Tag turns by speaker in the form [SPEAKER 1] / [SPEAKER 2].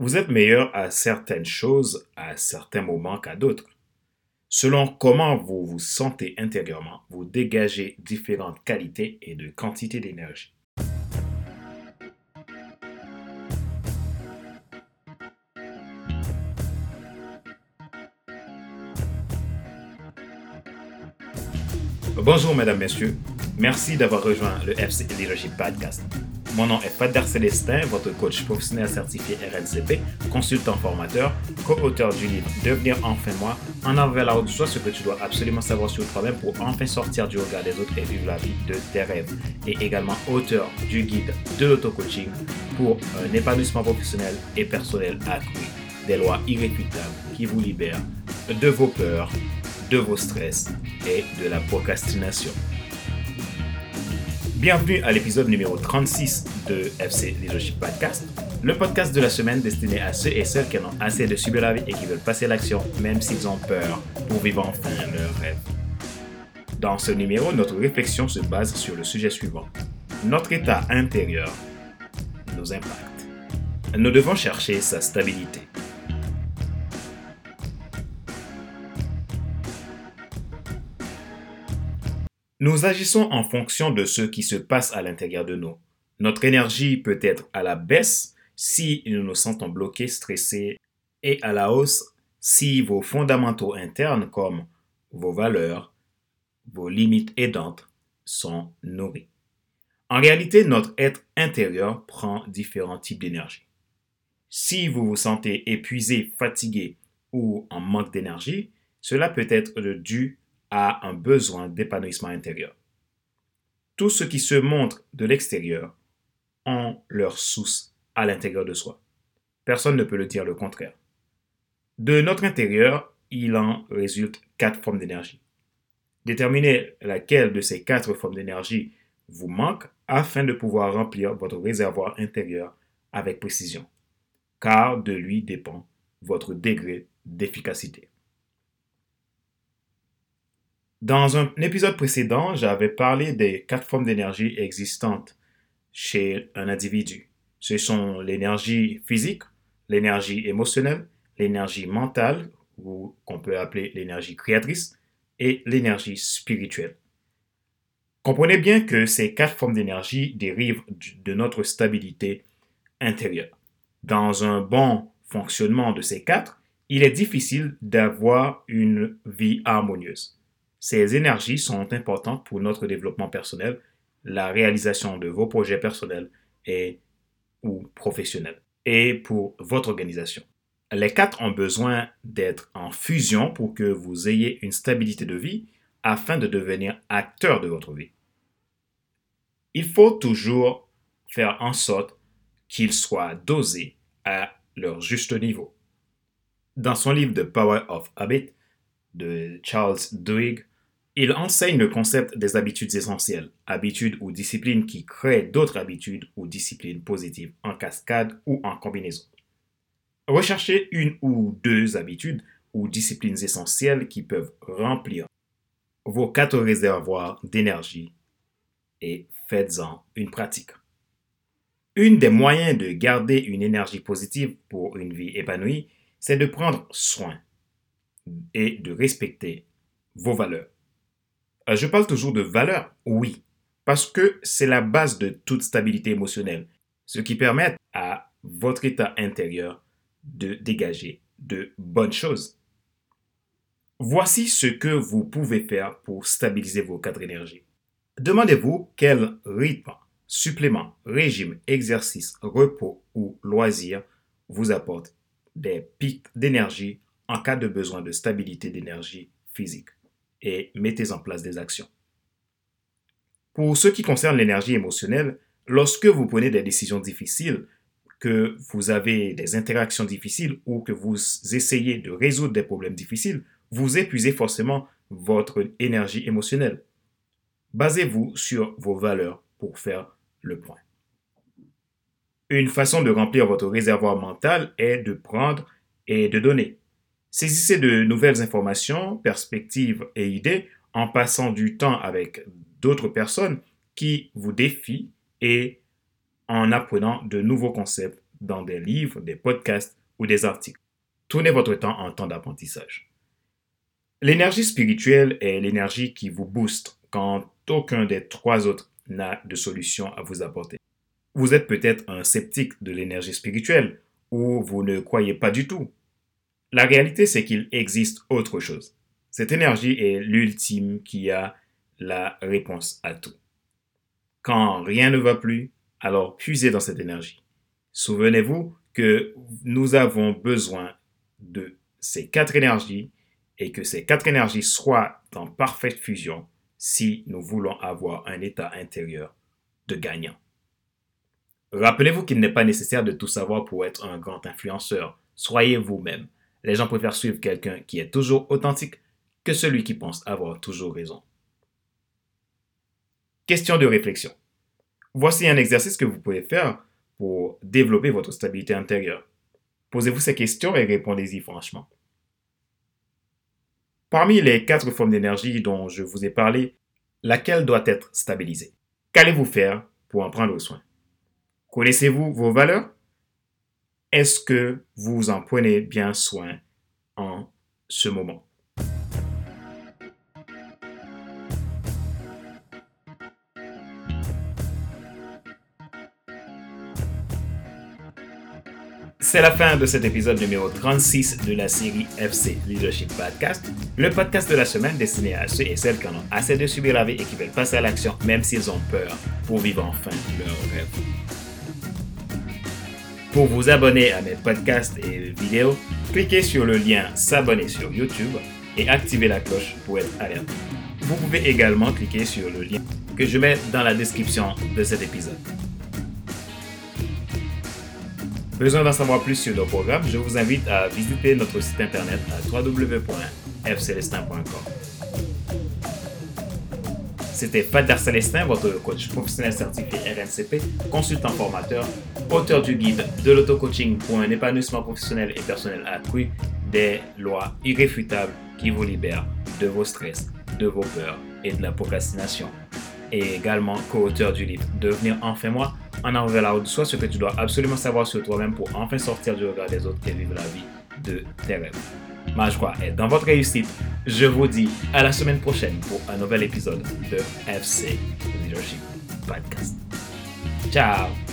[SPEAKER 1] Vous êtes meilleur à certaines choses à certains moments qu'à d'autres. Selon comment vous vous sentez intérieurement, vous dégagez différentes qualités et de quantités d'énergie. Bonjour mesdames, messieurs. Merci d'avoir rejoint le FC Leadership Podcast. Mon nom est Fader Célestin, votre coach professionnel certifié RNCP, consultant formateur, co-auteur du livre Devenir enfin moi, en avant vers la joie, ce que tu dois absolument savoir sur toi-même pour enfin sortir du regard des autres et vivre la vie de tes rêves. Et également auteur du guide de l'auto-coaching pour un épanouissement professionnel et personnel accru. Des lois irréfutables qui vous libèrent de vos peurs, de vos stress et de la procrastination. Bienvenue à l'épisode numéro 36 de FC Leadership Podcast, le podcast de la semaine destiné à ceux et celles qui en ont assez de subir la vie et qui veulent passer à l'action même s'ils ont peur pour vivre enfin leur rêve. Dans ce numéro, notre réflexion se base sur le sujet suivant. Notre état intérieur nous impacte. Nous devons chercher sa stabilité. Nous agissons en fonction de ce qui se passe à l'intérieur de nous. Notre énergie peut être à la baisse si nous nous sentons bloqués, stressés, et à la hausse si vos fondamentaux internes comme vos valeurs, vos limites aidantes sont nourris. En réalité, notre être intérieur prend différents types d'énergie. Si vous vous sentez épuisé, fatigué ou en manque d'énergie, cela peut être dû a un besoin d'épanouissement intérieur. Tout ce qui se montre de l'extérieur ont leur source à l'intérieur de soi. Personne ne peut le dire le contraire. De notre intérieur, il en résulte quatre formes d'énergie. Déterminez laquelle de ces quatre formes d'énergie vous manque afin de pouvoir remplir votre réservoir intérieur avec précision, car de lui dépend votre degré d'efficacité. Dans un épisode précédent, j'avais parlé des quatre formes d'énergie existantes chez un individu. Ce sont l'énergie physique, l'énergie émotionnelle, l'énergie mentale, ou qu'on peut appeler l'énergie créatrice, et l'énergie spirituelle. Comprenez bien que ces quatre formes d'énergie dérivent de notre stabilité intérieure. Dans un bon fonctionnement de ces quatre, il est difficile d'avoir une vie harmonieuse. Ces énergies sont importantes pour notre développement personnel, la réalisation de vos projets personnels et ou professionnels et pour votre organisation. Les quatre ont besoin d'être en fusion pour que vous ayez une stabilité de vie afin de devenir acteur de votre vie. Il faut toujours faire en sorte qu'ils soient dosés à leur juste niveau. Dans son livre The Power of Habit de Charles Duhigg, il enseigne le concept des habitudes essentielles, habitudes ou disciplines qui créent d'autres habitudes ou disciplines positives en cascade ou en combinaison. Recherchez une ou deux habitudes ou disciplines essentielles qui peuvent remplir vos quatre réservoirs d'énergie et faites-en une pratique. Une des moyens de garder une énergie positive pour une vie épanouie, c'est de prendre soin et de respecter vos valeurs. Euh, je parle toujours de valeur, oui, parce que c'est la base de toute stabilité émotionnelle, ce qui permet à votre état intérieur de dégager de bonnes choses. Voici ce que vous pouvez faire pour stabiliser vos quatre énergies. Demandez-vous quel rythme, supplément, régime, exercice, repos ou loisir vous apporte des pics d'énergie en cas de besoin de stabilité d'énergie physique et mettez en place des actions. Pour ce qui concerne l'énergie émotionnelle, lorsque vous prenez des décisions difficiles, que vous avez des interactions difficiles ou que vous essayez de résoudre des problèmes difficiles, vous épuisez forcément votre énergie émotionnelle. Basez-vous sur vos valeurs pour faire le point. Une façon de remplir votre réservoir mental est de prendre et de donner. Saisissez de nouvelles informations, perspectives et idées en passant du temps avec d'autres personnes qui vous défient et en apprenant de nouveaux concepts dans des livres, des podcasts ou des articles. Tournez votre temps en temps d'apprentissage. L'énergie spirituelle est l'énergie qui vous booste quand aucun des trois autres n'a de solution à vous apporter. Vous êtes peut-être un sceptique de l'énergie spirituelle ou vous ne croyez pas du tout. La réalité, c'est qu'il existe autre chose. Cette énergie est l'ultime qui a la réponse à tout. Quand rien ne va plus, alors puisez dans cette énergie. Souvenez-vous que nous avons besoin de ces quatre énergies et que ces quatre énergies soient en parfaite fusion si nous voulons avoir un état intérieur de gagnant. Rappelez-vous qu'il n'est pas nécessaire de tout savoir pour être un grand influenceur. Soyez vous-même. Les gens préfèrent suivre quelqu'un qui est toujours authentique que celui qui pense avoir toujours raison. Question de réflexion. Voici un exercice que vous pouvez faire pour développer votre stabilité intérieure. Posez-vous ces questions et répondez-y franchement. Parmi les quatre formes d'énergie dont je vous ai parlé, laquelle doit être stabilisée? Qu'allez-vous faire pour en prendre soin? Connaissez-vous vos valeurs? Est-ce que vous en prenez bien soin en ce moment? C'est la fin de cet épisode numéro 36 de la série FC Leadership Podcast, le podcast de la semaine destiné à ceux et celles qui en ont assez de subir la vie et qui veulent passer à l'action même s'ils ont peur pour vivre enfin leur rêve. Pour vous abonner à mes podcasts et vidéos, cliquez sur le lien S'abonner sur YouTube et activez la cloche pour être alerté. Vous pouvez également cliquer sur le lien que je mets dans la description de cet épisode. Besoin d'en savoir plus sur nos programmes, je vous invite à visiter notre site internet à www.fcelestin.com. C'était Fadar Célestin, votre coach professionnel certifié RNCP, consultant formateur, auteur du guide de l'auto-coaching pour un épanouissement professionnel et personnel accru, des lois irréfutables qui vous libèrent de vos stress, de vos peurs et de la procrastination. Et également co-auteur du livre Devenir enfin moi en avant vers la route de soi, ce que tu dois absolument savoir sur toi-même pour enfin sortir du regard des autres et vivre la vie de tes rêves. Ma joie est dans votre réussite. Je vous dis à la semaine prochaine pour un nouvel épisode de FC Leadership Podcast. Ciao